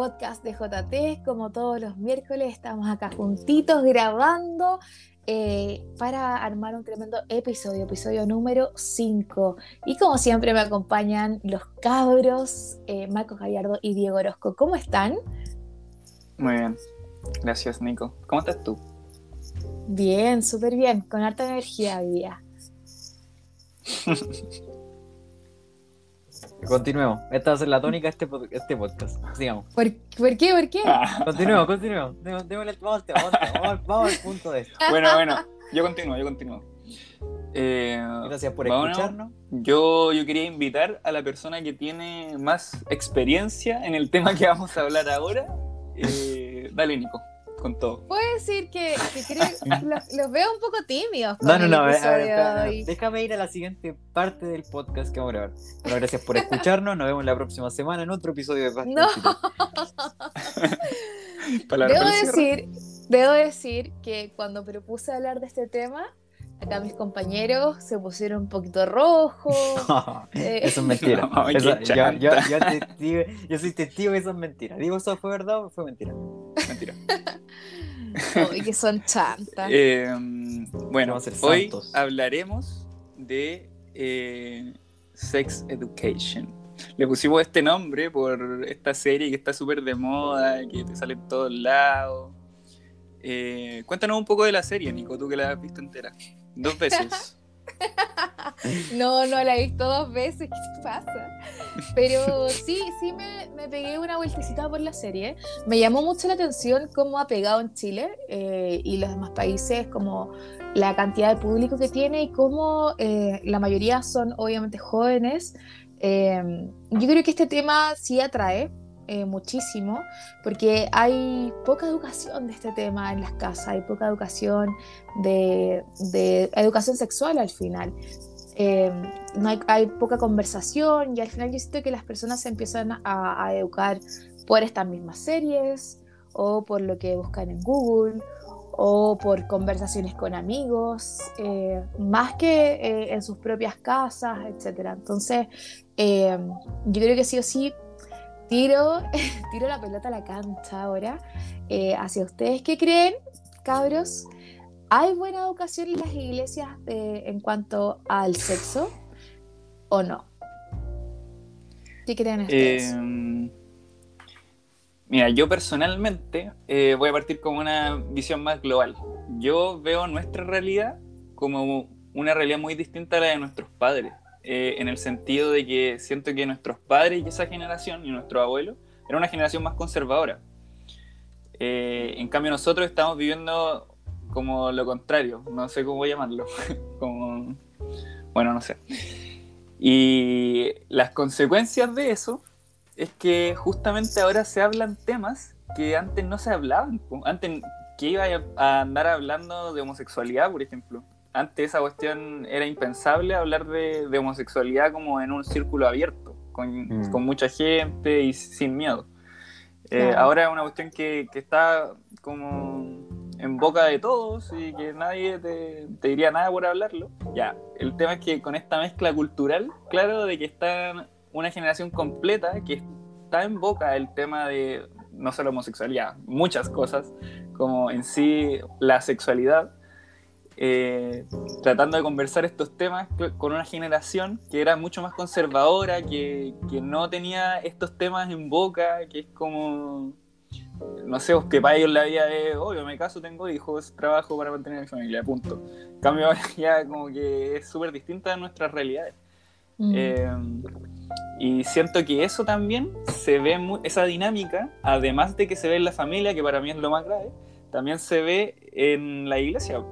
podcast de JT. Como todos los miércoles, estamos acá juntitos grabando eh, para armar un tremendo episodio, episodio número 5. Y como siempre me acompañan los cabros, eh, Marcos Gallardo y Diego Orozco. ¿Cómo están? Muy bien, gracias Nico. ¿Cómo estás tú? Bien, súper bien, con harta energía hoy día. Continuemos. Esta va a ser la tónica de este, este podcast. Sigamos. ¿Por, ¿Por, qué? ¿Por qué? Ah. Continuemos, continuemos. vamos, vamos, vamos, al punto de esto. Bueno, bueno. Yo continúo, yo continúo. Eh, Gracias por escucharnos. Yo, yo quería invitar a la persona que tiene más experiencia en el tema que vamos a hablar ahora. Eh, dale, Nico con todo. Puedo decir que, los, veo un poco tímidos. no, no, no, déjame ir a la siguiente parte del podcast que vamos a grabar. Bueno, gracias por escucharnos. Nos vemos la próxima semana en otro episodio de Podcast. No. debo, decir, debo decir que cuando propuse hablar de este tema, acá mis compañeros se pusieron un poquito rojos. Eh, eso es mentira. yo, yo, soy testigo que eso es mentira. Digo, ¿eso fue verdad o fue mentira? Mentira. y que son chantas. Em, bueno, hoy hablaremos de eh, Sex Education. Le pusimos este nombre por esta serie que está súper de moda, que te sale en todos lados. Eh, cuéntanos un poco de la serie, Nico, tú que la has visto entera. Dos veces. no, no la he visto dos veces, ¿qué pasa? Pero sí, sí me, me, pegué una vueltecita por la serie. Me llamó mucho la atención cómo ha pegado en Chile eh, y los demás países, como la cantidad de público que tiene y cómo eh, la mayoría son obviamente jóvenes. Eh, yo creo que este tema sí atrae, eh, muchísimo, porque hay poca educación de este tema en las casas, hay poca educación de, educación sexual al final. Eh, no hay, poca conversación y al final yo siento que las personas se empiezan a, educar por estas mismas series o por lo que buscan en Google o por conversaciones con amigos, eh, más que en sus propias casas, etc. Entonces, yo creo que sí o sí tiro, tiro la pelota a la cancha ahora eh, hacia ustedes. ¿Qué creen, cabros? ¿Hay buena educación en las iglesias en cuanto al sexo o no? ¿Qué creen ustedes? Em, mira, yo personalmente eh, voy a partir con una visión más global. Yo veo nuestra realidad como una realidad muy distinta a la de nuestros padres. Eh, en el sentido de que siento que nuestros padres y esa generación y nuestro abuelo era una generación más conservadora. Eh, en cambio nosotros estamos viviendo como lo contrario, no sé cómo llamarlo, como, bueno, no sé. Y las consecuencias de eso es que justamente ahora se hablan temas que antes no se hablaban. Antes, que iba a andar hablando de homosexualidad, por ejemplo? Antes esa cuestión era impensable hablar de, homosexualidad como en un círculo abierto, con, mm. mucha gente y sin miedo. Eh, ahora es una cuestión que, está como en boca de todos y que nadie te, diría nada por hablarlo. Ya, el tema es que con esta mezcla cultural, claro, de que está una generación completa que está en boca el tema de no solo homosexualidad, muchas cosas, como en sí la sexualidad eh, tratando de conversar estos temas con una generación que era mucho más conservadora, que, que, no tenía estos temas en boca, que es como, no sé, que para ellos la vida es, obvio, me caso, tengo hijos, trabajo para mantener mi familia, punto. En cambio, ya como que es súper distinta de nuestras realidades. Mm. Eh, y siento que eso también se ve, esa dinámica, además de que se ve en la familia, que para mí es lo más grave, también se ve en la iglesia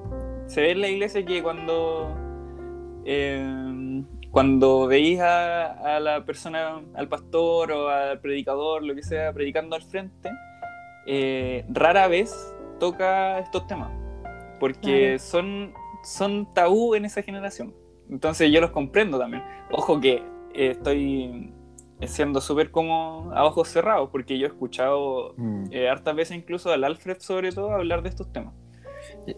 se ve en la iglesia que cuando, eh, cuando veis a, la persona, al pastor o al predicador, lo que sea, predicando al frente, eh, rara vez toca estos temas, porque son, son tabú en esa generación. Entonces yo los comprendo también. Ojo que eh, estoy siendo súper como a ojos cerrados, porque yo he escuchado mm. hartas veces incluso al Alfred sobre todo hablar de estos temas.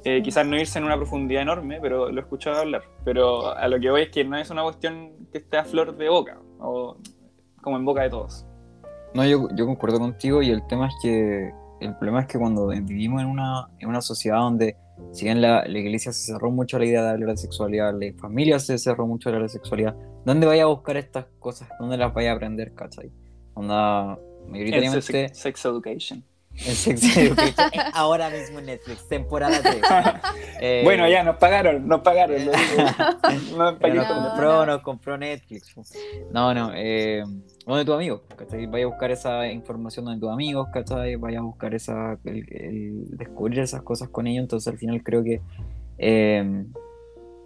Eh, quizás no irse en una profundidad enorme, pero lo he escuchado hablar. Pero a lo que voy es que no es una cuestión que esté a flor de boca, o como en boca de todos. No, yo, yo concuerdo contigo y el tema es que el problema es que cuando vivimos en una, en una sociedad donde si bien la, la, iglesia se cerró mucho a la idea de hablar de sexualidad, la familia se cerró mucho a hablar de sexualidad, ¿dónde vaya a buscar estas cosas? ¿Dónde las vaya a aprender, cachai? Onda, mayoritariamente... Sex, sex Education. En Sex Education. Ahora mismo en Netflix, temporada 3. Eh, bueno, ya nos pagaron, nos pagaron. nos, compró, nos compró Netflix. No, no. Eh, donde tu amigo, ¿cachai? Vaya a buscar esa información donde tus amigos, ¿cachai? Vaya a buscar esa, el, descubrir esas cosas con ellos. Entonces al final creo que. Eh,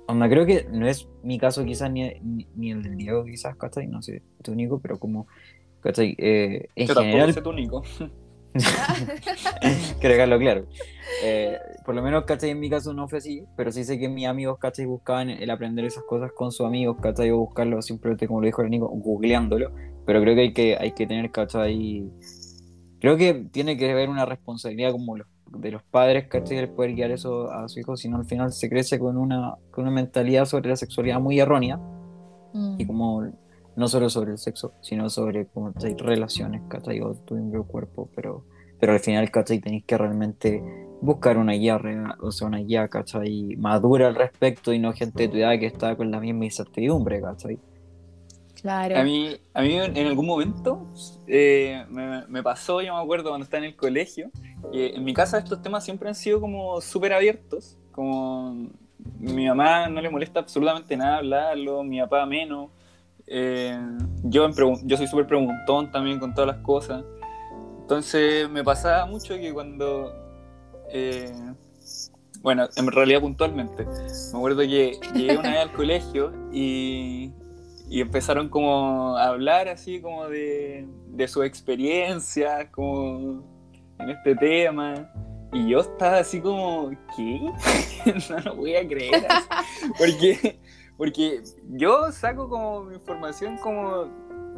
onda, creo que no es mi caso quizás ni, ni, el del Diego quizás, ¿cachai? No sé, tu único, pero como, ¿cachai? Eh, en Yo general... Sé único. Quiero dejarlo claro. Eh, por lo menos, ¿cachai? En mi caso no fue así, pero sí sé que mis amigos, ¿cachai? Buscaban el aprender esas cosas con sus amigos, ¿cachai? O buscarlo simplemente, como lo dijo el Nico, googleándolo. Pero creo que hay que, hay que tener, ¿cachai? Creo que tiene que haber una responsabilidad como de los padres, ¿cachai? El poder guiar eso a su hijo, si no al final se crece con una, con una mentalidad sobre la sexualidad muy errónea. Y mm. como no solo sobre el sexo, sino sobre como hay relaciones, ¿cachai? O tu propio cuerpo, pero, pero al final, ¿cachai? Tenéis que realmente buscar una guía, o sea, una guía, ¿cachai? Madura al respecto y no gente de tu edad que está con la misma incertidumbre, ¿cachai? Claro. A mí, a mí en algún momento eh, me, me, pasó, yo me acuerdo cuando estaba en el colegio, que en mi casa estos temas siempre han sido como súper abiertos, como mi mamá no le molesta absolutamente nada hablarlo, mi papá menos, eh, yo, yo soy súper preguntón también con todas las cosas. Entonces me pasaba mucho que cuando... Eh, bueno, en realidad puntualmente. Me acuerdo que llegué una vez al colegio y, y empezaron como a hablar así como de, de su experiencia, como en este tema. Y yo estaba así como, ¿qué? no lo voy a creer. Porque porque yo saco como mi información como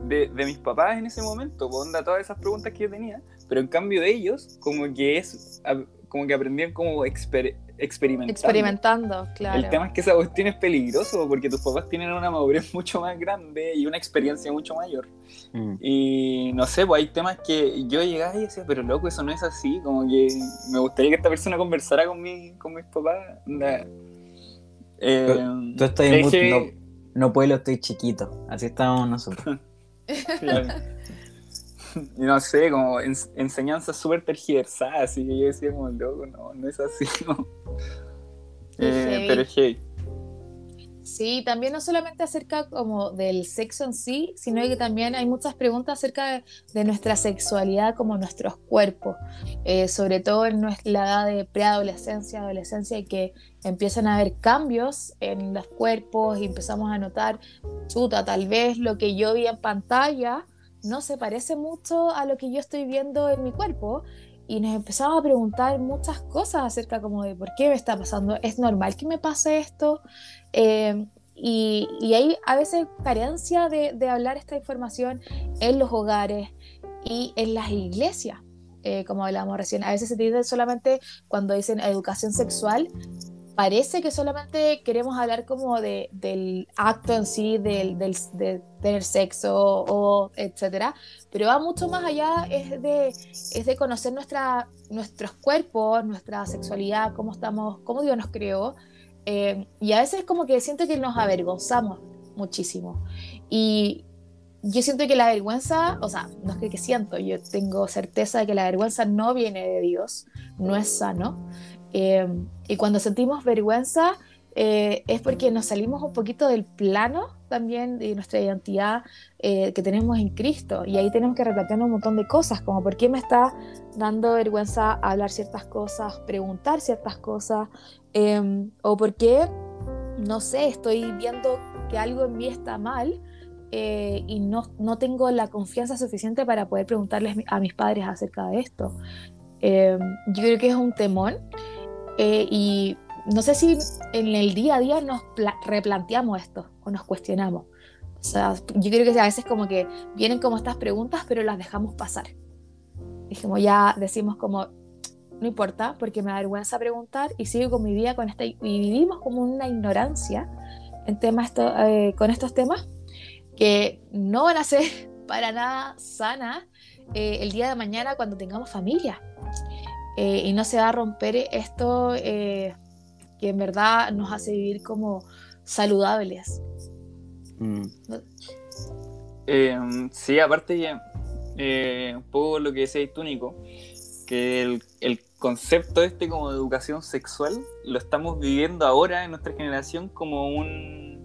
de, de, mis papás en ese momento, pues, onda todas esas preguntas que yo tenía, pero en cambio de ellos, como que es como que aprendían como exper, experimentando. Experimentando, claro. El tema es que esa cuestión es peligroso porque tus papás tienen una madurez mucho más grande y una experiencia mucho mayor. Mm. Y no sé, pues hay temas que yo llegaba y decía, pero loco, eso no es así, como que me gustaría que esta persona conversara con, mi, con mis papás. Eh, tú estás en no, no, puedo, estoy chiquito. Así estamos nosotros. y no sé, como enseñanzas súper tergiversadas. Y yo decía, como loco, no, no es así. ¿no? Eh, pero es hey. Sí, también no solamente acerca como del sexo en sí, sino que también hay muchas preguntas acerca de, nuestra sexualidad como nuestros cuerpos, eh, sobre todo en la edad de preadolescencia, adolescencia, y que empiezan a haber cambios en los cuerpos y empezamos a notar, chuta, tal vez lo que yo vi en pantalla no se parece mucho a lo que yo estoy viendo en mi cuerpo y nos empezamos a preguntar muchas cosas acerca como de por qué me está pasando, es normal que me pase esto. Eh, y, y, hay a veces carencia de, de, hablar esta información en los hogares y en las iglesias, eh, como hablábamos recién. A veces se dice solamente cuando dicen educación sexual, parece que solamente queremos hablar como de, del acto en sí, del, de tener sexo o etcétera, pero va mucho más allá, es de, es de conocer nuestra, nuestros cuerpos, nuestra sexualidad, cómo estamos, cómo Dios nos creó, eh, y a veces como que siento que nos avergonzamos muchísimo, y yo siento que la vergüenza, o sea, no es que, que siento, yo tengo certeza de que la vergüenza no viene de Dios, no es sano, Em, y cuando sentimos vergüenza eh, es porque nos salimos un poquito del plano también de nuestra identidad eh, que tenemos en Cristo. Y ahí tenemos que replantearnos un montón de cosas, como por qué me está dando vergüenza hablar ciertas cosas, preguntar ciertas cosas, em, o por qué, no sé, estoy viendo que algo en mí está mal. Eh, y no, no, tengo la confianza suficiente para poder preguntarles a mis padres acerca de esto. Em, yo creo que es un temor eh, y no sé si en el día a día nos replanteamos esto o nos cuestionamos. O sea, yo creo que a veces como que vienen como estas preguntas, pero las dejamos pasar. Dijimos, ya decimos como, no importa, porque me da vergüenza preguntar y sigo con mi vida con esta, y vivimos como una ignorancia en temas esto, eh, con estos temas que no van a ser para nada sanas eh, el día de mañana cuando tengamos familia. Eh, y no se va a romper esto eh, que en verdad nos hace vivir como saludables. Mm. Eh, sí, aparte eh, un poco lo que decías tú, Nico, que el, el concepto este como de educación sexual lo estamos viviendo ahora en nuestra generación como un...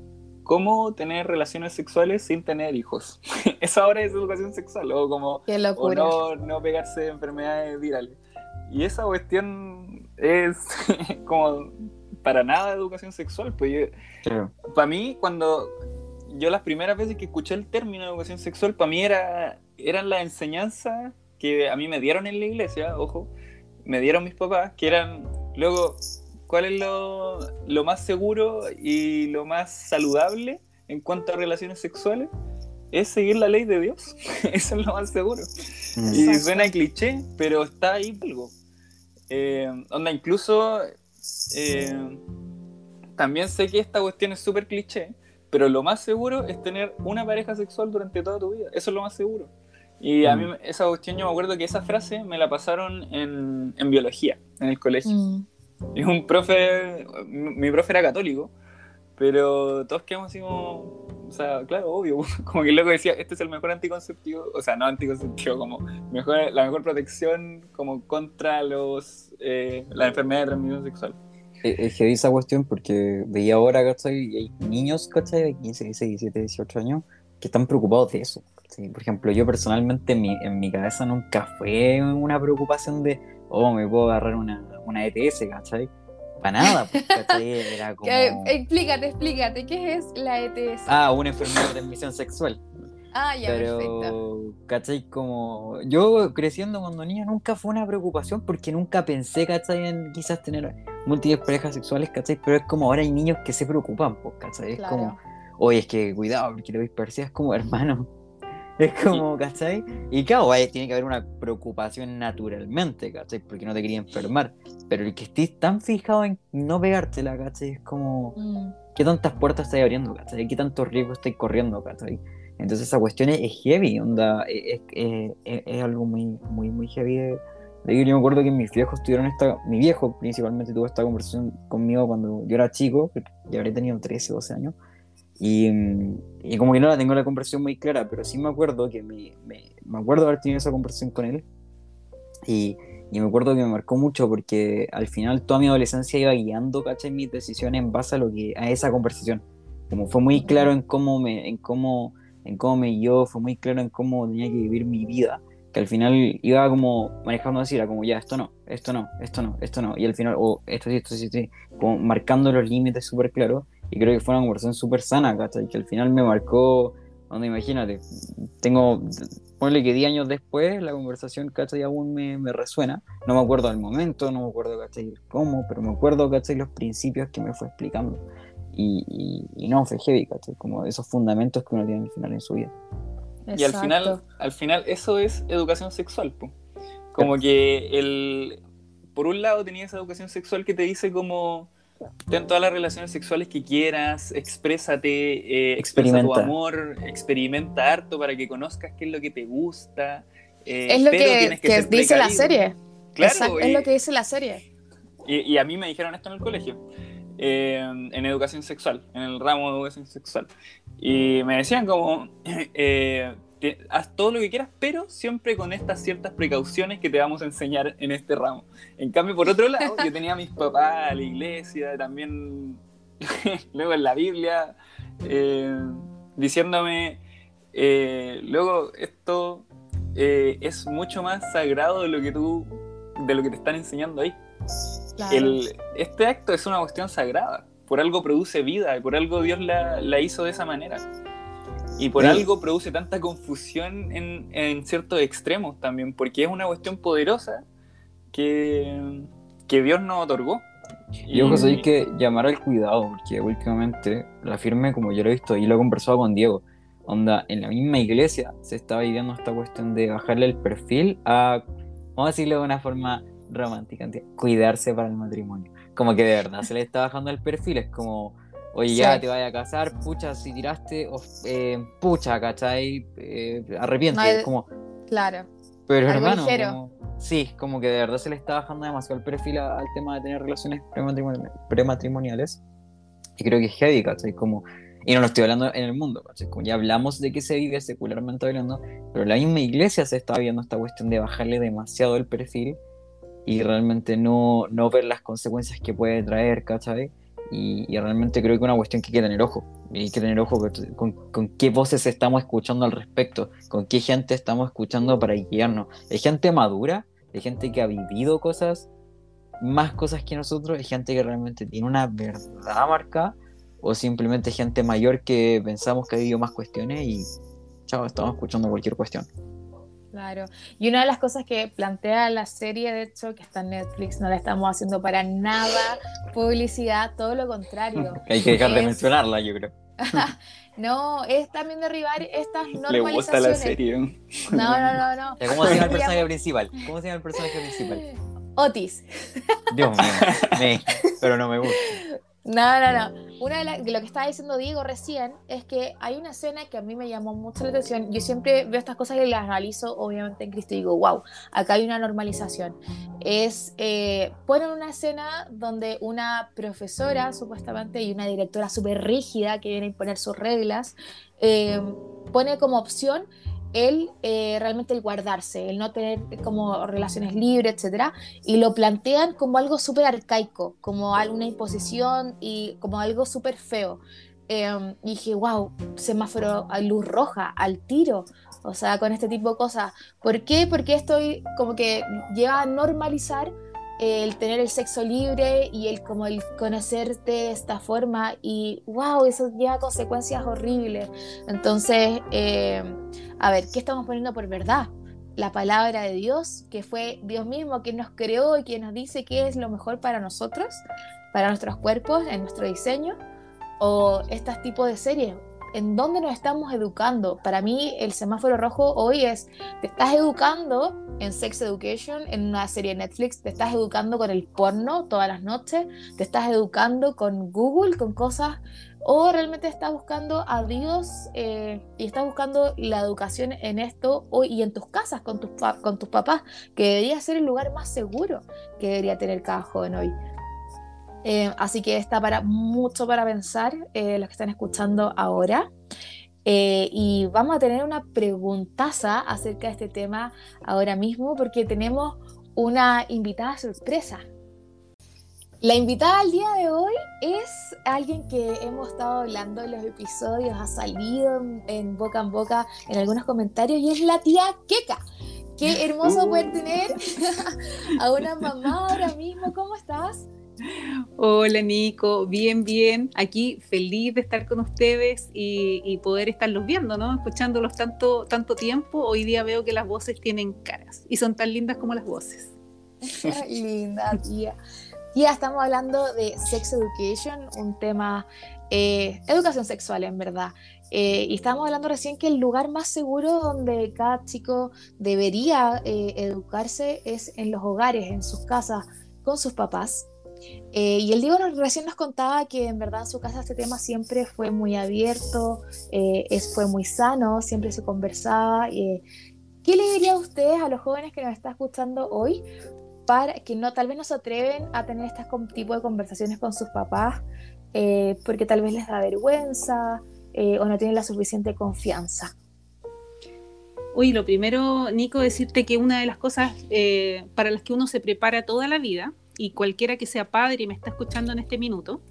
¿Cómo tener relaciones sexuales sin tener hijos? Eso ahora es educación sexual, o como Qué o no, no pegarse de enfermedades virales. Y esa cuestión es como para nada educación sexual. Pues Claro. para mí, cuando yo las primeras veces que escuché el término educación sexual, para mí era, eran las enseñanzas que a mí me dieron en la iglesia, ojo, me dieron mis papás, que eran, luego, ¿cuál es lo, lo más seguro y lo más saludable en cuanto a relaciones sexuales? Es seguir la ley de Dios. Eso es lo más seguro. Mm. Y suena cliché, pero está ahí algo. Eh, onda, incluso eh, también sé que esta cuestión es súper cliché, pero lo más seguro es tener una pareja sexual durante toda tu vida. Eso es lo más seguro. Y a mí Mm. esa cuestión, yo me acuerdo que esa frase me la pasaron en, en biología, en el colegio. Mm. Y un profe, mi mi profe era católico, pero todos quedamos así como, o sea, claro, obvio, como que el loco decía, este es el mejor anticonceptivo, o sea, no anticonceptivo, como mejor, la mejor protección como contra los, eh, la enfermedad de transmisión sexual. Es es heavy esa cuestión porque veía ahora, ¿cachai? Hay niños, ¿cachai? De 15, 16, 17, 18 años que están preocupados de eso. ¿cachai? Por ejemplo, yo personalmente en mi, en mi cabeza nunca fue una preocupación de, oh, me puedo agarrar una, una ETS, ¿cachai? Para nada, pues. Era como... Explícate, explícate, ¿qué es la ETS? Ah, una enfermedad de transmisión sexual. Ah, ya, perfecto. Pero, ¿cachai? Como yo creciendo cuando niño nunca fue una preocupación porque nunca pensé, ¿cachai? En quizás tener múltiples parejas sexuales, ¿cachai? Pero es como ahora hay niños que se preocupan, pues, ¿cachai? Es Claro. como, oye, es que cuidado porque lo dispersé, es como hermano. Es como, ¿cachai? Y claro, tiene que haber una preocupación naturalmente, ¿cachai? Porque no te quería enfermar. Pero el que estés tan fijado en no pegártela, ¿cachai? Es como, Mm. qué tantas puertas estáis abriendo, ¿cachai? ¿Qué tantos riesgos estáis corriendo, ¿cachai? Entonces esa cuestión es, es heavy, onda, es, es- es- algo muy, muy, muy heavy de, de. Yo me acuerdo que mis viejos tuvieron esta, mi viejo principalmente tuvo esta conversación conmigo cuando yo era chico, ya habría tenido 13, 12 años, y, y como que no la tengo la conversación muy clara, pero sí me acuerdo que me, me, me acuerdo haber tenido esa conversación con él, y, y me acuerdo que me marcó mucho porque al final toda mi adolescencia iba guiando, ¿cachai? Mis decisiones en base a, lo que, a esa conversación. Como fue muy claro en cómo me, en cómo, en cómo me guió, fue muy claro en cómo tenía que vivir mi vida, que al final iba como manejando así, era como ya, esto no, esto no, esto no, esto no, y al final, o esto sí, esto sí, esto sí, como marcando los límites súper claros, y creo que fue una conversación súper sana, ¿cachai? Que al final me marcó, donde imagínate, tengo, ponle que 10 años después, la conversación, ¿cachai? Aún me, me resuena, no me acuerdo del momento, no me acuerdo, ¿cachai? Cómo, pero me acuerdo, ¿cachai? Los principios que me fue explicando. Y, y, y no, fue heavy, ¿cachai? Como esos fundamentos que uno tiene al final en su vida. Y al final, Exacto. al final eso es educación sexual, po. Como que el por un lado tenías esa educación sexual que te dice como ten todas las relaciones sexuales que quieras, exprésate, eh, expresa tu amor, experimenta harto para que conozcas qué es lo que te gusta. eh, es lo pero que, que ser dice la serie. Claro, Exacto, es lo que dice la serie. y, y a mí me dijeron esto en el colegio, eh, en educación sexual, en el ramo de educación sexual. Y me decían como, eh, te- haz todo lo que quieras, pero siempre con estas ciertas precauciones que te vamos a enseñar en este ramo. En cambio, por otro lado, yo tenía a mis papás, a la iglesia, también luego en la Biblia, eh, diciéndome, eh, luego esto eh, es mucho más sagrado de lo que tú, de lo que te están enseñando ahí. Claro. El- este acto es una cuestión sagrada. Por algo produce vida y por algo Dios la, la hizo de esa manera. Y por Sí. algo produce tanta confusión en, en ciertos extremos también, porque es una cuestión poderosa que, que Dios nos otorgó. Y ojo, hay que llamar al cuidado, porque últimamente la firme, como yo lo he visto y lo he conversado con Diego, onda, en la misma iglesia se estaba viviendo esta cuestión de bajarle el perfil a, vamos a decirlo de una forma romántica, cuidarse para el matrimonio. Como que de verdad se le está bajando el perfil, es como, Oye, ya Sí. te vayas a casar, pucha, si tiraste, eh, pucha, ¿cachai? Eh, arrepiente, No hay- como, Claro. pero Algo hermano, como- sí, como que de verdad se le está bajando demasiado el perfil a- al tema de tener relaciones prematrimoni- prematrimoniales. Y creo que es heavy, ¿cachai? Como, y no lo estoy hablando en el mundo, ¿cachai? Como ya hablamos de que se vive secularmente hablando, pero la misma iglesia se está viendo esta cuestión de bajarle demasiado el perfil y realmente no, no ver las consecuencias que puede traer, ¿cachai? Y, realmente creo que es una cuestión que hay que tener ojo. Hay que tener ojo con, con- qué voces estamos escuchando al respecto, con qué gente estamos escuchando para guiarnos. Hay gente madura, hay gente que ha vivido cosas, más cosas que nosotros, hay gente que realmente tiene una verdad marcada, o simplemente gente mayor que pensamos que ha vivido más cuestiones y, chao, estamos escuchando cualquier cuestión. Claro. Y una de las cosas que plantea la serie, de hecho, que está en Netflix, no la estamos haciendo para nada publicidad, todo lo contrario. Hay que dejar de mencionarla, yo creo. No, es también derribar estas Le normalizaciones. gusta la serie. No, no, no, no. ¿Cómo se llama el personaje principal? ¿Cómo se llama el personaje principal? Otis. Dios mío, me- pero no me gusta. No, no, no. Una de, lo que estaba diciendo Diego recién es que hay una escena que a mí me llamó mucho la atención. Yo siempre veo estas cosas y las analizo, obviamente, en Cristo y digo, wow, acá hay una normalización. Es, eh, ponen una escena donde una profesora, supuestamente, y una directora súper rígida que viene a imponer sus reglas, eh, pone como opción el eh, realmente el guardarse, el no tener como relaciones libres, etcétera, y lo plantean como algo súper arcaico, como alguna imposición y como algo súper feo. Eh, y dije, wow, semáforo a luz roja, al tiro, o sea, con este tipo de cosas. ¿Por qué? Porque estoy como que lleva a normalizar el tener el sexo libre y el como el conocerte de esta forma y wow, eso lleva consecuencias horribles. Entonces, eh, a ver, ¿qué estamos poniendo por verdad? La palabra de Dios, que fue Dios mismo quien nos creó y quien nos dice qué es lo mejor para nosotros, para nuestros cuerpos, en nuestro diseño, o este tipo de series. ¿En dónde nos estamos educando? Para mí el semáforo rojo hoy es, te estás educando en Sex Education, en una serie de Netflix, te estás educando con el porno todas las noches, te estás educando con Google, con cosas, o realmente estás buscando a Dios eh, y estás buscando la educación en esto hoy y en tus casas con tus, con tus papás, que debería ser el lugar más seguro que debería tener cada joven hoy. Eh, así que está para mucho para pensar eh, los que están escuchando ahora. Eh, y vamos a tener una preguntaza acerca de este tema ahora mismo porque tenemos una invitada sorpresa. La invitada al día de hoy es alguien que hemos estado hablando en los episodios, ha salido en, en boca en boca en algunos comentarios y es la tía Keka. Qué hermoso Uh. poder tener a una mamá ahora mismo. ¿Cómo estás? Hola Nico, bien, bien. Aquí feliz de estar con ustedes y, poder estarlos viendo, ¿no? Escuchándolos tanto, tanto tiempo. Hoy día veo que las voces tienen caras y son tan lindas como las voces. Linda tía. Tía, estamos hablando de Sex Education, un tema, eh, educación sexual en verdad. Eh, y estábamos hablando recién que el lugar más seguro donde cada chico debería eh, educarse es en los hogares, en sus casas, con sus papás. Eh, y el Diego recién nos contaba que en verdad en su casa este tema siempre fue muy abierto, eh, es, fue muy sano, siempre se conversaba. eh. ¿Qué le diría a ustedes, a los jóvenes que nos están escuchando hoy, para que no tal vez no se atreven a tener este tipo de conversaciones con sus papás porque tal vez les da vergüenza o no tienen la suficiente confianza? Oye, lo primero, Nico, decirte que una de las cosas para las que uno se prepara toda la vida, y cualquiera que sea padre y me está escuchando en este minuto,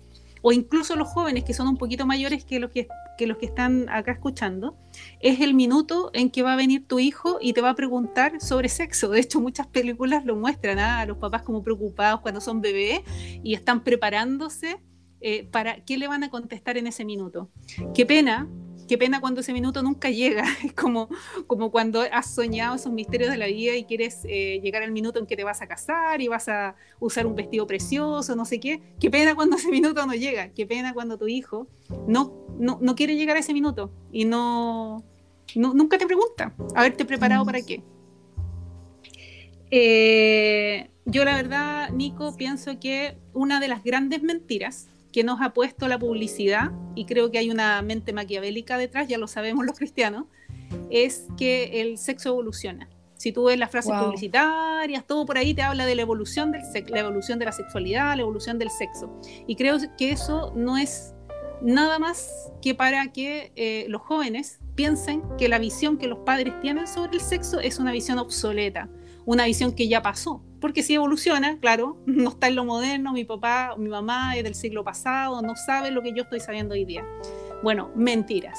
o incluso los jóvenes que son un poquito mayores que los que, que los que están acá escuchando, es el minuto en que va a venir tu hijo y te va a preguntar sobre sexo. De hecho, muchas películas lo muestran ¿ah? a los papás como preocupados cuando son bebés y están preparándose eh, para qué le van a contestar en ese minuto. Qué pena, qué pena cuando ese minuto nunca llega. Es como, como cuando has soñado esos misterios de la vida y quieres eh, llegar al minuto en que te vas a casar y vas a usar un vestido precioso, no sé qué. Qué pena cuando ese minuto no llega. Qué pena cuando tu hijo no, no, no quiere llegar a ese minuto y no, nunca te pregunta haberte preparado para qué. Eh, yo la verdad, Nico, pienso que una de las grandes mentiras que nos ha puesto la publicidad, y creo que hay una mente maquiavélica detrás, ya lo sabemos los cristianos, es que el sexo evoluciona. Si tú ves las frases Wow. publicitarias, todo por ahí te habla de la evolución del sexo, la evolución de la sexualidad, la evolución del sexo. Y creo que eso no es nada más que para que eh, los jóvenes piensen que la visión que los padres tienen sobre el sexo es una visión obsoleta, una visión que ya pasó. Porque si evoluciona, claro, no está en lo moderno, mi papá o mi mamá es del siglo pasado, no sabe lo que yo estoy sabiendo hoy día. Bueno, mentiras.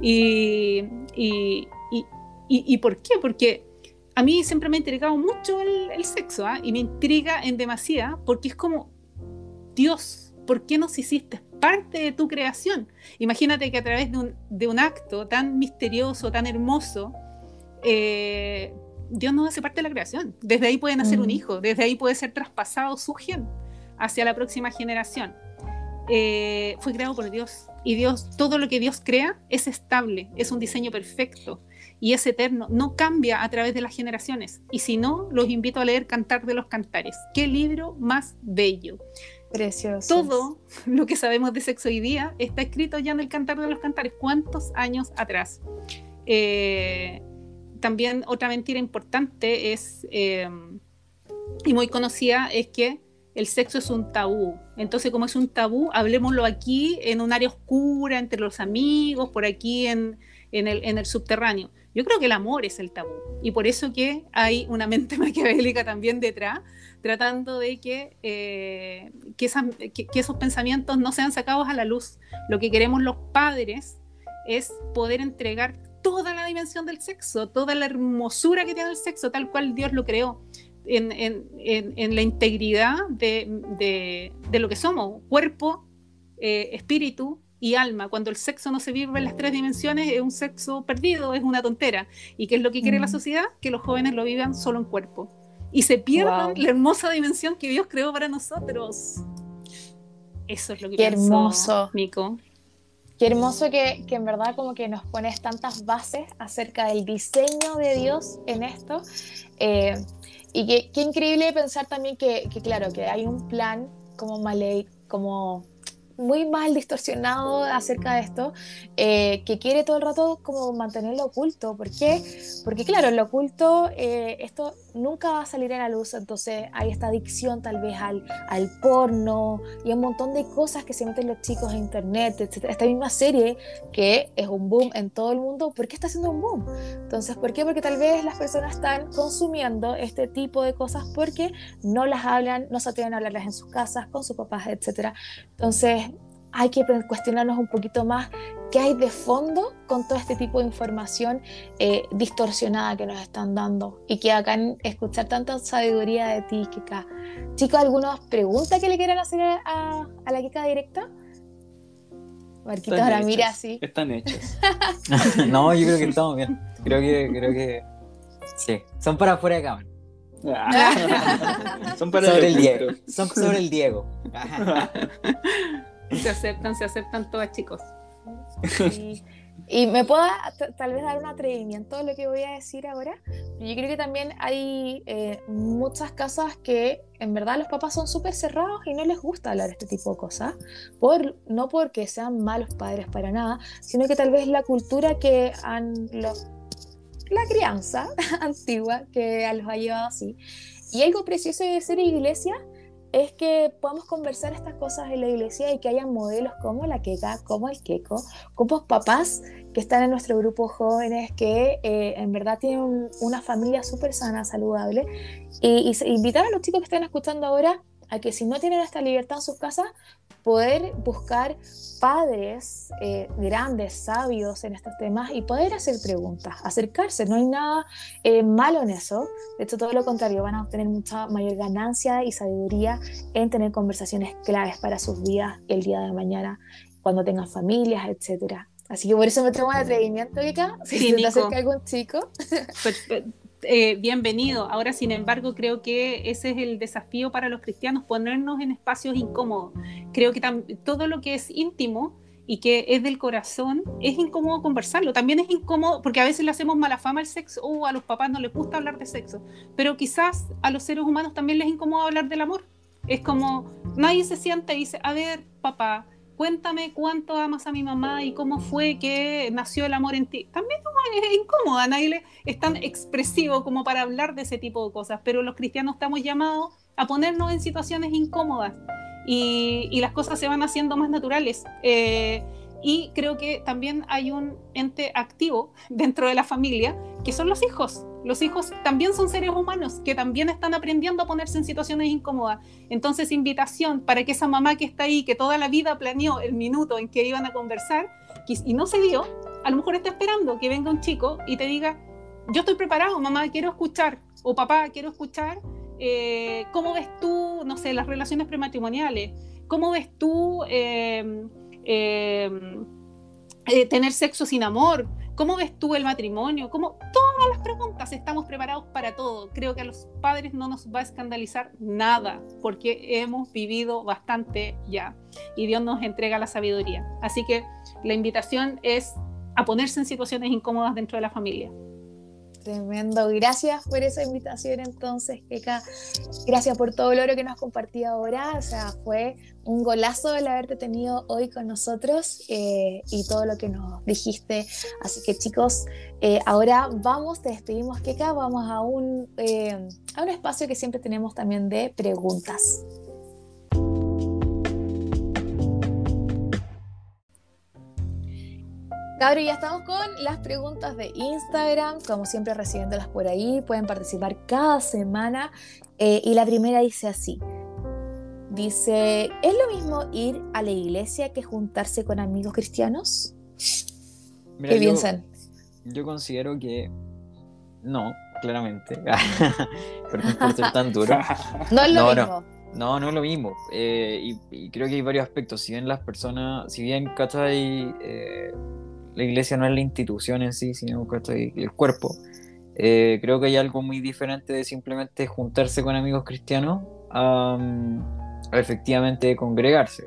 ¿Y, y, y, y- por qué? Porque a mí siempre me ha intrigado mucho el, el sexo, ¿ah? y me intriga en demasía porque es como, Dios, ¿por qué nos hiciste parte de tu creación? Imagínate que a través de un, de un acto tan misterioso, tan hermoso, eh, Dios nos hace parte de la creación. Desde ahí puede nacer un Mm. hijo, desde ahí puede ser traspasado su gen hacia la próxima generación. Eh, fue creado por Dios y Dios, todo lo que Dios crea es estable, es un diseño perfecto y es eterno, no cambia a través de las generaciones. Y si no, los invito a leer Cantar de los Cantares. Qué libro más bello. Precioso. Todo lo que sabemos de sexo hoy día está escrito ya en el Cantar de los Cantares. ¿Cuántos años atrás? Eh, también otra mentira importante es, eh, y muy conocida, es que el sexo es un tabú. Entonces, como es un tabú, hablemoslo aquí en un área oscura, entre los amigos, por aquí en, el, subterráneo. Yo creo que el amor es el tabú. Y por eso que hay una mente maquiavélica también detrás, tratando de que, eh, que- que esos pensamientos no sean sacados a la luz. Lo que queremos los padres es poder entregar toda la dimensión del sexo, toda la hermosura que tiene el sexo, tal cual Dios lo creó, en, en- en- en la integridad de, de- de lo que somos, cuerpo, eh, espíritu y alma. Cuando el sexo no se vive en las tres dimensiones, es un sexo perdido, es una tontera. ¿Y qué es lo que quiere la Mm. sociedad? Que los jóvenes lo vivan solo en cuerpo. Y se pierdan Wow. la hermosa dimensión que Dios creó para nosotros. Eso es lo que Qué pienso, hermoso. Nico. Qué hermoso que, en verdad como que nos pones tantas bases acerca del diseño de Dios en esto. Eh, y qué increíble pensar también que, claro, que hay un plan como mal, como muy mal distorsionado acerca de esto, eh, que quiere todo el rato como mantenerlo oculto. ¿Por qué? Porque claro, lo oculto, eh, esto nunca va a salir a la luz, entonces hay esta adicción tal vez al, al porno y un montón de cosas que se meten los chicos a internet, etc. Esta misma serie que es un boom en todo el mundo, ¿por qué está haciendo un boom? Entonces, ¿por qué? Porque tal vez las personas están consumiendo este tipo de cosas porque no las hablan, no se atreven a hablarlas en sus casas, con sus papás, etc. Entonces, hay que cuestionarnos un poquito más qué hay de fondo con todo este tipo de información eh, distorsionada que nos están dando y que acá en escuchar tanta sabiduría de ti, Kika. Chicos, ¿algunas preguntas que le quieran hacer a, a la Kika directa? Marquito Están ahora mira hechas, así. Están hechos. no, yo creo que estamos bien. Creo que, creo que. Sí. Son para afuera de cámara. Ah. Son para sobre los el Diego. Son sobre el Diego. Se aceptan, se aceptan todas, chicos. Y, me pueda tal vez dar un atrevimiento a lo que voy a decir ahora. Yo creo que también hay eh, muchas casas que en verdad los papás son súper cerrados y no les gusta hablar este tipo de cosas. Por, no porque sean malos padres para nada, sino que tal vez la cultura que han... la crianza antigua que los ha llevado así. Y algo precioso de ser iglesia es que podamos conversar estas cosas en la iglesia y que haya modelos como la Keka, como el Keko, como papás que están en nuestro grupo jóvenes que eh, en verdad tienen un- una familia súper sana, saludable. Y, y invitar a los chicos que están escuchando ahora a que si no tienen esta libertad en sus casas, poder buscar padres eh, grandes, sabios en estos temas y poder hacer preguntas, acercarse. No hay nada eh, malo en eso. De hecho, todo lo contrario, van a obtener mucha mayor ganancia y sabiduría en tener conversaciones claves para sus vidas el día de mañana, cuando tengan familias, etcétera. Así que por eso me tomo el atrevimiento, Kika. Si se te acerca algún chico, eh, bienvenido. Ahora, sin embargo, creo que ese es el desafío para los cristianos, ponernos en espacios incómodos. Creo que todo lo que es íntimo y que es del corazón, es incómodo conversarlo. También es incómodo, porque a veces le hacemos mala fama al sexo, o a los papás no les gusta hablar de sexo, pero quizás a los seres humanos también les incomoda hablar del amor. Es como, Nadie se siente y dice, a ver, papá, cuéntame cuánto amas a mi mamá y cómo fue que nació el amor en ti. También es incómoda, nadie es tan expresivo como para hablar de ese tipo de cosas, pero los cristianos estamos llamados a ponernos en situaciones incómodas y, y las cosas se van haciendo más naturales. Eh, y creo que también hay un ente activo dentro de la familia, que son los hijos. Los hijos también son seres humanos que también están aprendiendo a ponerse en situaciones incómodas. Entonces, invitación para que esa mamá que está ahí, que toda la vida planeó el minuto en que iban a conversar y no se dio, a lo mejor está esperando que venga un chico y te diga, yo estoy preparado, mamá, quiero escuchar, o papá, quiero escuchar, eh, ¿cómo ves tú, no sé, las relaciones prematrimoniales? ¿Cómo ves tú... Eh, Em, eh, tener sexo sin amor, ¿cómo ves tú el matrimonio? ¿Cómo? Todas las preguntas, estamos preparados para todo. Creo que a los padres no nos va a escandalizar nada, porque hemos vivido bastante ya y Dios nos entrega la sabiduría. Así que la invitación es a ponerse en situaciones incómodas dentro de la familia. Tremendo. Gracias por esa invitación entonces, Keka. Gracias por todo el oro que nos has compartido ahora. O sea, fue un golazo el haberte tenido hoy con nosotros eh, y todo lo que nos dijiste. Así que chicos, eh, ahora vamos, te despedimos, Keka. Vamos a un, eh, a un espacio que siempre tenemos también de preguntas. Cabro, ya estamos con las preguntas de Instagram, como siempre recibiéndolas por ahí, pueden participar cada semana. Eh, y la primera dice así, dice, ¿es lo mismo ir a la iglesia que juntarse con amigos cristianos? ¿Qué piensan? Yo considero que no, claramente. Por ser tan duro. No es lo mismo. No. No, es lo mismo. Eh, y, creo que hay varios aspectos. Si bien las personas, si bien, ¿cachai? Eh, la iglesia no es la institución en sí, sino el cuerpo. Eh, creo que hay algo muy diferente de simplemente juntarse con amigos cristianos a, efectivamente congregarse.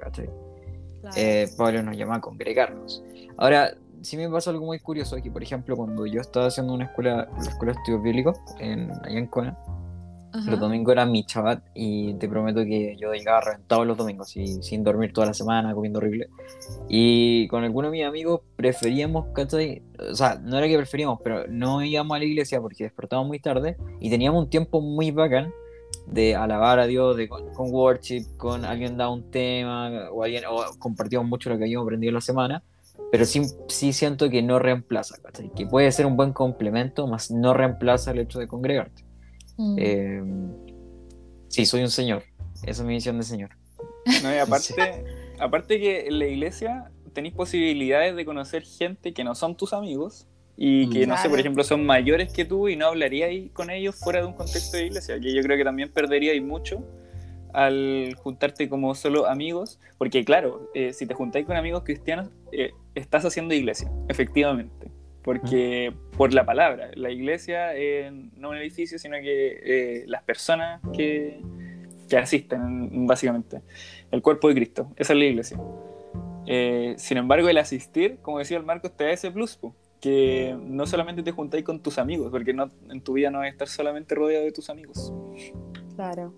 Eh, Pablo nos llama a congregarnos. Ahora, sí me pasa algo muy curioso aquí, por ejemplo, cuando yo estaba haciendo una escuela, la escuela de estudios bíblicos en, allá en Cona, los domingos era mi chabat y te prometo que yo llegaba reventado los domingos, y, sin dormir toda la semana, comiendo horrible. Y con algunos de mis amigos preferíamos, ¿cachai? O sea, no era que preferíamos, pero no íbamos a la iglesia porque despertábamos muy tarde y teníamos un tiempo muy bacán de alabar a Dios, de, con, worship, con alguien da un tema o alguien o compartíamos mucho lo que habíamos aprendido la semana, pero sí, sí siento que no reemplaza, ¿cachai? Que puede ser un buen complemento, más no reemplaza el hecho de congregarte. Mm. Em, sí, soy un señor. Esa es mi misión de señor. No, y aparte, aparte que en la iglesia tenéis posibilidades de conocer gente que no son tus amigos y que, no sé, por ejemplo, son mayores que tú y no hablaríais con ellos fuera de un contexto de iglesia, que yo creo que también perderíais mucho al juntarte como solo amigos, porque claro, eh, si te juntáis con amigos cristianos, eh, estás haciendo iglesia, efectivamente porque por la palabra, la iglesia eh, no un edificio, sino que eh, las personas que, que, asisten, básicamente, el cuerpo de Cristo, esa es la iglesia. Eh, sin embargo, el asistir, como decía el Marcos, te da ese plus, que no solamente te juntáis con tus amigos, porque no, en tu vida no vas a estar solamente rodeado de tus amigos. Claro.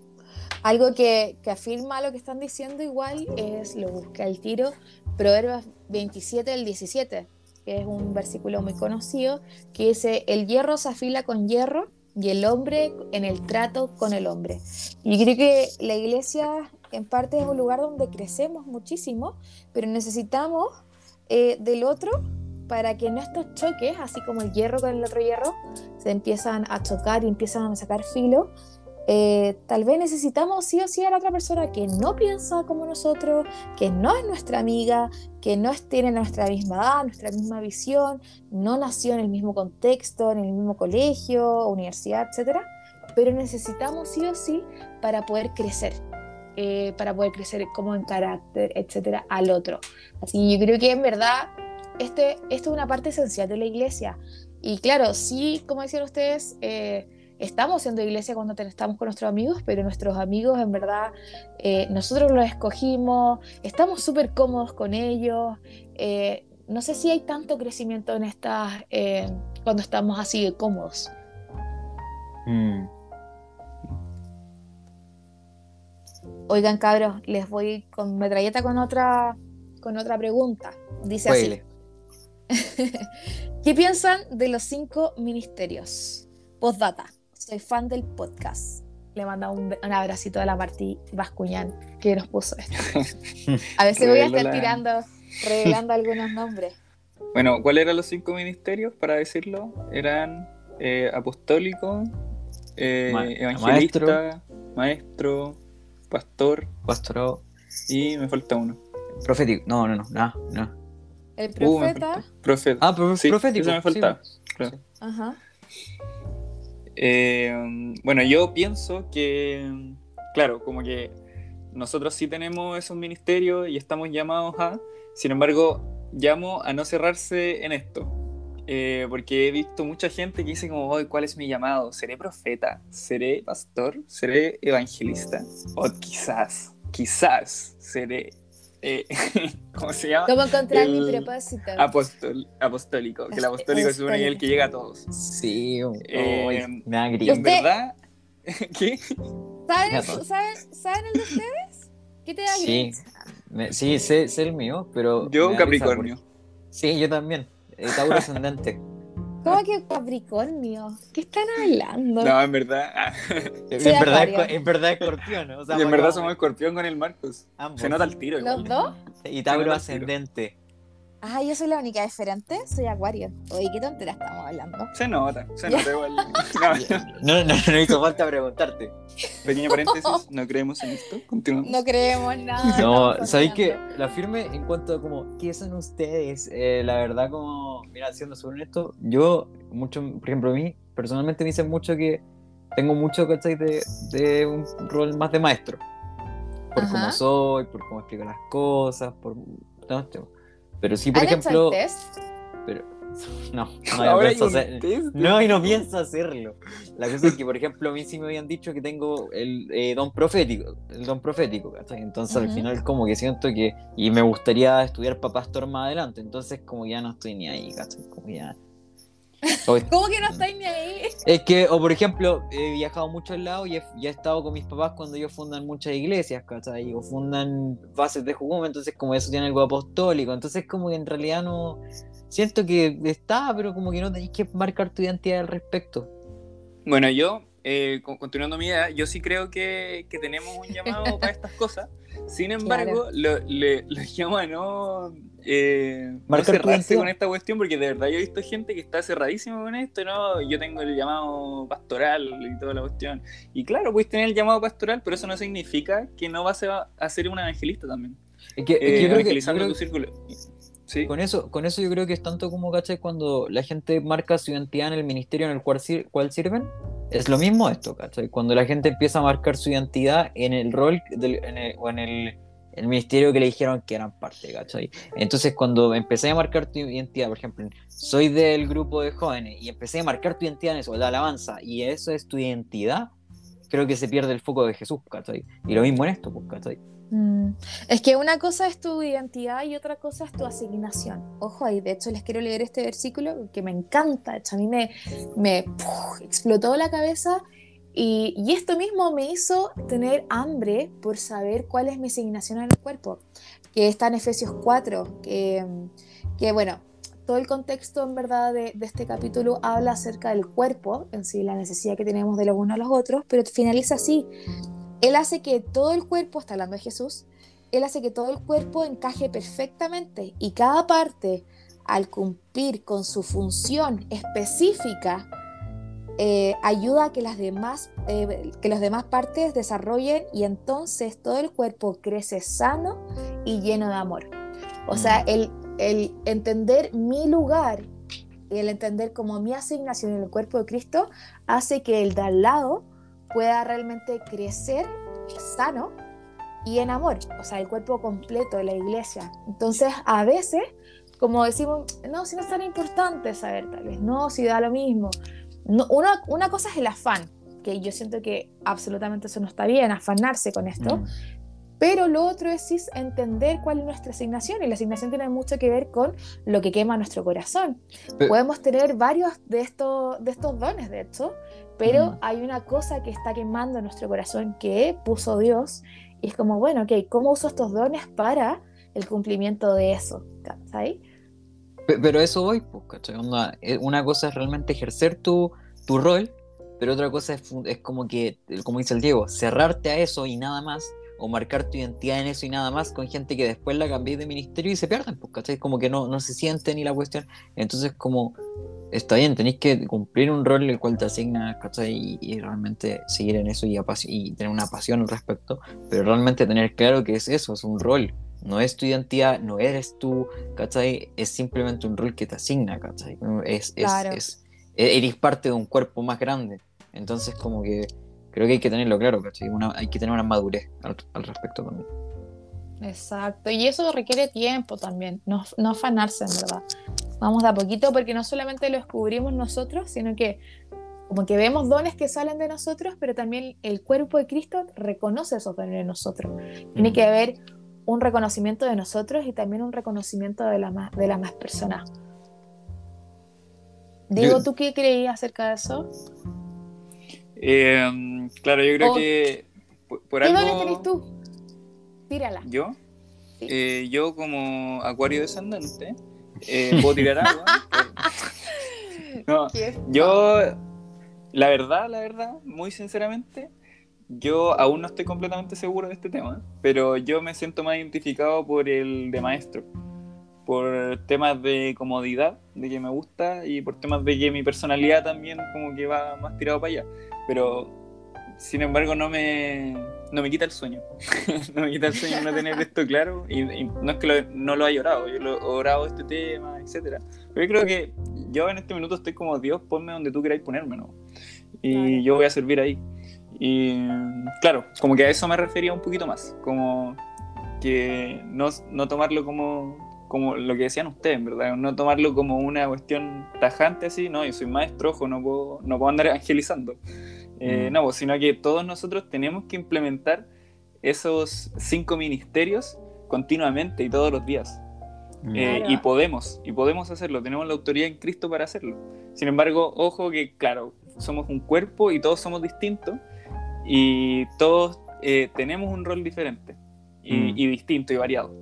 Algo que, que afirma lo que están diciendo igual es, lo busca el tiro, Proverbios 27 del 17 que es un versículo muy conocido, que dice, el hierro se afila con hierro y el hombre en el trato con el hombre. Y creo que la iglesia en parte es un lugar donde crecemos muchísimo, pero necesitamos eh, del otro para que en estos choques, así como el hierro con el otro hierro, se empiezan a chocar y empiezan a sacar filo, eh, tal vez necesitamos sí o sí a la otra persona que no piensa como nosotros, que no es nuestra amiga, que no tiene nuestra misma edad, nuestra misma visión, no nació en el mismo contexto, en el mismo colegio, universidad, etc. Pero necesitamos sí o sí para poder crecer, eh, para poder crecer como en carácter, etcétera, al otro. Así yo creo que en verdad este, esto es una parte esencial de la iglesia. Y claro, sí, como decían ustedes, eh, estamos siendo iglesia cuando estamos con nuestros amigos, pero nuestros amigos en verdad eh, nosotros los escogimos, estamos súper cómodos con ellos. Eh, no sé si hay tanto crecimiento en estas eh, cuando estamos así de cómodos. Mm. Oigan, cabros, les voy con metralleta con otra, con otra pregunta. Dice Huele. así: ¿Qué piensan de los cinco ministerios? Postdata. Soy fan del podcast. Le manda un, un abracito a la Martí Bascuñán que nos puso esto. A ver si voy a estar tirando, revelando algunos nombres. Bueno, ¿cuáles eran los cinco ministerios? Para decirlo, eran eh, apostólico, eh, Ma- evangelista, maestro. pastor Pastorado. y me falta uno. Profético. No, no, no. No, no. El Uh, profeta. falta. Profeta. Ah, pero Sí, profético. ese me faltaba. sí. Claro. Ajá. Eh, bueno, yo pienso que, claro, como que nosotros sí tenemos esos ministerios y estamos llamados a, sin embargo, llamo a no cerrarse en esto. Eh, porque he visto mucha gente que dice como, "Ay, ¿cuál es mi llamado? ¿Seré profeta? ¿Seré pastor? ¿Seré evangelista? O quizás, quizás seré, eh, ¿cómo se llama? ¿Cómo encontrar mi propósito? Apostol- apostólico, que el apostólico es el que llega a todos. Sí, Eh, uy, me da en verdad, ¿qué? ¿Saben. ¿saben, ¿Saben el de ustedes? ¿Qué te da Sí, me- sí, sé, sé el mío, pero. Yo risa Capricornio. Sí, yo también. Eh, Tauro ascendente. ¿Cómo que Capricornio? ¿Qué están hablando? No, en verdad. ah, En verdad, en verdad escorpión. O sea, y en verdad somos escorpión con el Marcos. ambos. Se nota el tiro. ¿Los igual. dos? Y Tauro ascendente. Ah, yo soy la única diferente. Soy Acuario. Oye, ¿qué tontera estamos hablando? Se nota, se nota igual. No, No, no, no hizo falta preguntarte. pequeño paréntesis, no creemos en esto. Continuamos. No creemos nada. No, ¿sabéis que. La firme en cuanto a como, ¿qué son ustedes? Eh, la verdad, como, mira, siendo súper honesto, yo, mucho, por ejemplo, a mí, personalmente me dicen mucho que tengo mucho, ¿cachai? De, de un rol más de maestro. Por Ajá. cómo soy, por cómo explico las cosas, por... no, pero sí, por ¿Han hecho ejemplo... el test? Pero, no, no, Ahora hay pienso un hacer- test. no, y no pienso hacerlo. La cosa es que, por ejemplo, a mí sí me habían dicho que tengo el eh, don profético, el don profético, ¿cachai? Entonces al final como que siento que, y me gustaría estudiar para pastor más adelante, entonces como ya no estoy ni ahí, ¿cachai? Como ya... ¿Cómo que no estáis ni ahí? es que, o por ejemplo, he viajado a muchos lados y he, y he estado con mis papás cuando ellos fundan muchas iglesias, ¿cachai? O fundan bases de Jugum, entonces como eso tiene algo apostólico, entonces como que en realidad no... Siento que está, pero como que no tenéis que marcar tu identidad al respecto. Bueno, yo, eh, con- continuando mi idea, yo sí creo que, que tenemos un llamado para estas cosas. Sin embargo, lo, le, lo llamo a no, eh, no cerrarse con esta cuestión, porque de verdad yo he visto gente que está cerradísima con esto, ¿no? Yo tengo el llamado pastoral y toda la cuestión. Y claro, puedes tener el llamado pastoral, pero eso no significa que no vas a, a ser un evangelista también. Es que, es que Eh, yo creo que- yo evangelizando creo tu círculo. Sí. Con eso, con eso yo creo que es tanto como, ¿cachai? Cuando la gente marca su identidad en el ministerio en el cual, sir- cual sirven, es lo mismo esto, ¿cachai? Cuando la gente empieza a marcar su identidad en el rol del- el- o en el, el ministerio que le dijeron que eran parte, ¿cachai? Entonces cuando empecé a marcar tu identidad, por ejemplo, soy del grupo de jóvenes y empecé a marcar tu identidad en eso, la alabanza, y eso es tu identidad, creo que se pierde el foco de Jesús, ¿cachai? Y lo mismo en esto, pues, ¿cachai? Mm, Es que una cosa es tu identidad y otra cosa es tu asignación. Ojo ahí, de hecho les quiero leer este versículo que me encanta, de hecho a mí me, explotó la cabeza y, y esto mismo me hizo tener hambre por saber cuál es mi asignación en el cuerpo, que está en Efesios 4, que, que bueno, todo el contexto en verdad de, de este capítulo habla acerca del cuerpo, en sí, la necesidad que tenemos de los unos a los otros, pero finaliza así. Él hace que todo el cuerpo, está hablando de Jesús, Él hace que todo el cuerpo encaje perfectamente y cada parte, al cumplir con su función específica, eh, ayuda a que las demás, eh, que las demás partes desarrollen y entonces todo el cuerpo crece sano y lleno de amor. O sea, Mm. el, el entender mi lugar y el entender como mi asignación en el cuerpo de Cristo hace que el de al lado pueda realmente crecer sano y en amor, o sea, el cuerpo completo de la iglesia. Entonces, a veces, como decimos, no, si no es tan importante saber, tal vez, no, si da lo mismo. No, una, una cosa es el afán, que yo siento que absolutamente eso no está bien, afanarse con esto, Mm. pero lo otro es sí, entender cuál es nuestra asignación y la asignación tiene mucho que ver con lo que quema nuestro corazón. Podemos tener varios de estos, de estos dones, de hecho, pero Mm. hay una cosa que está quemando nuestro corazón que puso Dios Y es como, bueno, ok, ¿cómo uso estos dones para el cumplimiento de eso? ¿Cachai? Pe- Pero eso voy, pues, ¿cachai? Onda, eh, Una cosa es realmente ejercer tu, tu rol, pero otra cosa es, es como que, como dice el Diego, cerrarte a eso y nada más, o marcar tu identidad en eso y nada más, con gente que después la cambié de ministerio y se pierden, pues, ¿cachai? Como que no, no se sienten ni la cuestión. Entonces, como, está bien, tenéis que cumplir un rol el cual te asigna, ¿cachai? Y, y realmente seguir en eso y, y tener una pasión al respecto, pero realmente tener claro que es eso, es un rol. No es tu identidad, no eres tú, ¿cachai? Es simplemente un rol que te asigna, ¿cachai? Es, es, Claro. es- e- eres parte de un cuerpo más grande. Entonces, como que creo que hay que tenerlo claro, ¿cachai? Una- hay que tener una madurez al, al respecto también. Exacto, y eso requiere tiempo también, no, no afanarse en verdad. Vamos de a poquito porque no solamente lo descubrimos nosotros, sino que como que vemos dones que salen de nosotros, pero también el cuerpo de Cristo reconoce esos dones de nosotros. Tiene que haber un reconocimiento de nosotros y también un reconocimiento de, la más, de las más personas. Diego, ¿tú qué creías acerca de eso? Eh, claro, yo creo que por, por ¿Qué algo... dones tenés tú? Tírala. ¿Yo? Sí. Eh, yo como acuario descendente, eh, puedo tirar agua. no, yo, la verdad, la verdad, muy sinceramente, yo aún no estoy completamente seguro de este tema, pero yo me siento más identificado por el de maestro, por temas de comodidad, de que me gusta, y por temas de que mi personalidad también como que va más tirado para allá, pero sin embargo no me, no me quita el sueño, no me quita el sueño no tener esto claro, y, y no es que lo- no lo haya orado, yo lo he orado este tema, etcétera, pero yo creo que yo en este minuto estoy como Dios, ponme donde tú queráis ponerme, ¿no? Y Claro. yo voy a servir ahí. Y claro, como que a eso me refería un poquito más, como que no, no tomarlo como, como lo que decían ustedes, ¿verdad? No tomarlo como una cuestión tajante así, no, yo soy maestro, ojo, no puedo, no puedo andar evangelizando. Eh, Mm. No, pues, sino que todos nosotros tenemos que implementar esos cinco ministerios continuamente y todos los días. Eh, Claro. y podemos, y podemos hacerlo, tenemos la autoridad en Cristo para hacerlo. Sin embargo, ojo que, claro, somos un cuerpo y todos somos distintos y todos eh, tenemos un rol diferente y, Mm. y distinto y variado.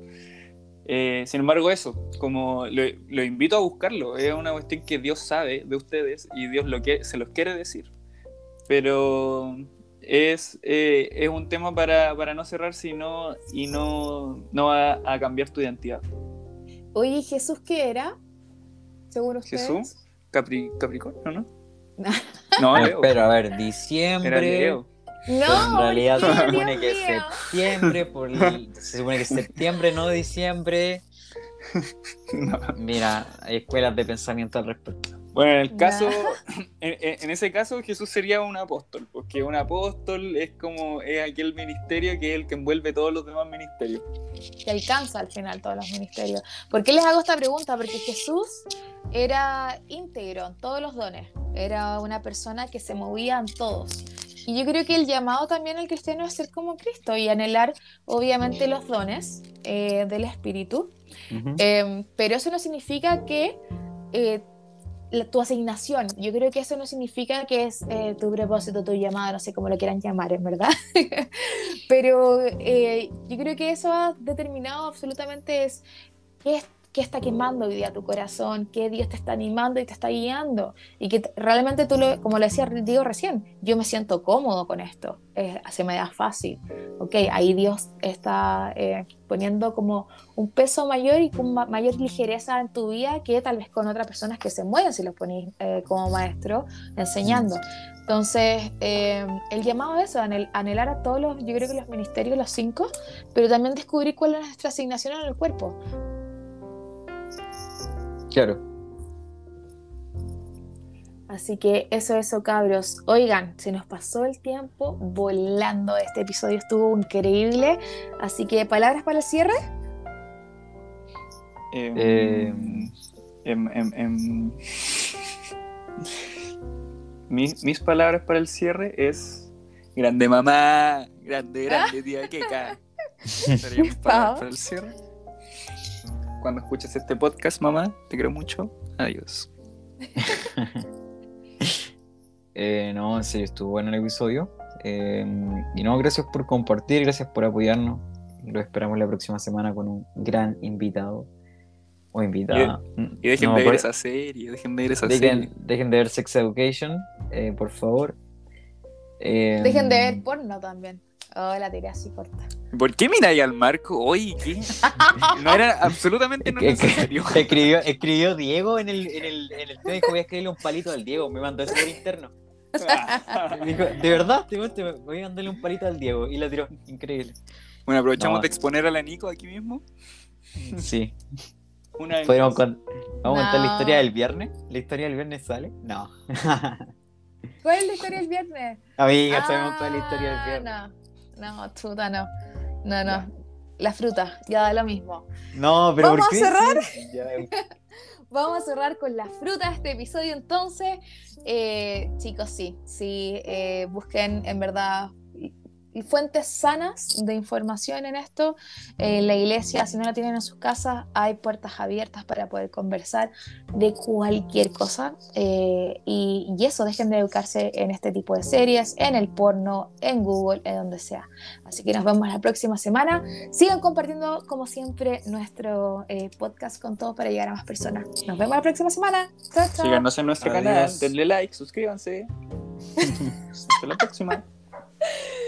Eh, sin embargo, eso, como lo, lo invito a buscarlo, es una cuestión que Dios sabe de ustedes y Dios lo que, se los quiere decir. Pero es, eh, es un tema para, para no cerrarse y no, y no, no va a cambiar tu identidad. Oye, ¿Jesús qué era? Según ustedes. Jesús, Capri, Capricornio, ¿no? No, Leo. Pero a ver, Era diciembre. Leo. No, en realidad ¿por qué, se supone Dios que es mío? septiembre, por el- se supone que es septiembre, no diciembre. No. Mira, hay escuelas de pensamiento al respecto. Bueno, en el caso, en, en- ese caso Jesús sería un apóstol, porque un apóstol es como es aquel ministerio que es el que envuelve todos los demás ministerios. que alcanza al final todos los ministerios. ¿Por qué les hago esta pregunta? Porque Jesús era íntegro en todos los dones, era una persona que se movía en todos. Y yo creo que el llamado también al cristiano es ser como Cristo y anhelar obviamente los dones eh, del Espíritu, Ujú. Eh, pero eso no significa que eh, la- tu asignación, yo creo que eso no significa que es eh, tu propósito, tu llamada, no sé cómo lo quieran llamar, en verdad. pero eh, yo creo que eso ha determinado absolutamente es es- qué está quemando hoy día tu corazón, qué Dios te está animando y te está guiando. Y que realmente tú, lo, como lo decía Diego recién, yo me siento cómodo con esto, eh, se me da fácil. Ok, ahí Dios está eh, poniendo como un peso mayor y con ma- mayor ligereza en tu vida que tal vez con otras personas que se mueven si los ponéis eh, como maestro enseñando. Entonces, eh, el llamado es eso, anhel- anhelar a todos los, yo creo que los ministerios, los cinco, pero también descubrir cuál es nuestra asignación en el cuerpo. Claro. Así que eso, eso, cabros. Oigan, se nos pasó el tiempo volando. Este episodio estuvo increíble. Así que, palabras para el cierre. Eh, Eh, em- em- em. mis, mis palabras para el cierre es grande mamá, grande, grande tía Keka. Serían mis palabras para el cierre. Cuando escuches este podcast, mamá, te quiero mucho. Adiós. Eh, no, en serio, estuvo bueno el episodio. Eh, y no, gracias por compartir, gracias por apoyarnos. Lo esperamos la próxima semana con un gran invitado o invitada. Y dejen No, de ver por- esa serie, dejen de ver esa dejen, serie. dejen de ver Sex Education, eh, por favor. Eh, Dejen de ver porno también. Oh, la tiré así corta. ¿Por qué miráis al Marco? Oye, ¿qué? No era absolutamente no Es que- necesario. Escribió, escribió Diego en el, en el, en el tema, dijo, voy a escribirle un palito al Diego, me mandó eso por interno. Dijo, de verdad, te, voy a mandarle un palito al Diego y la tiró, increíble. Bueno, aprovechamos No. de exponer a la Nico aquí mismo. Sí, Una vez con- vamos a contar la historia del viernes. ¿La historia del viernes sale? No. ¿Cuál es la historia del viernes? Amiga, sabemos toda la historia del viernes. Ah, No, no, chuta, no. No, no. Ya. La fruta, ya da lo mismo. No, pero ¿Vamos ¿por a qué? cerrar? Ya, Vamos a cerrar con la fruta de este episodio entonces. Eh, chicos, sí, sí, eh, busquen en verdad fuentes sanas de información en esto. Eh, la iglesia, si no la tienen en sus casas, hay puertas abiertas para poder conversar de cualquier cosa. Eh, y, y eso, dejen de educarse en este tipo de series, en el porno, en Google, en donde sea. Así que nos vemos la próxima semana. Sigan compartiendo, como siempre, nuestro eh, podcast con todos para llegar a más personas. Nos vemos la próxima semana. Chao, chao. Síganos en nuestro Adiós. canal, denle like, suscríbanse. Hasta la próxima.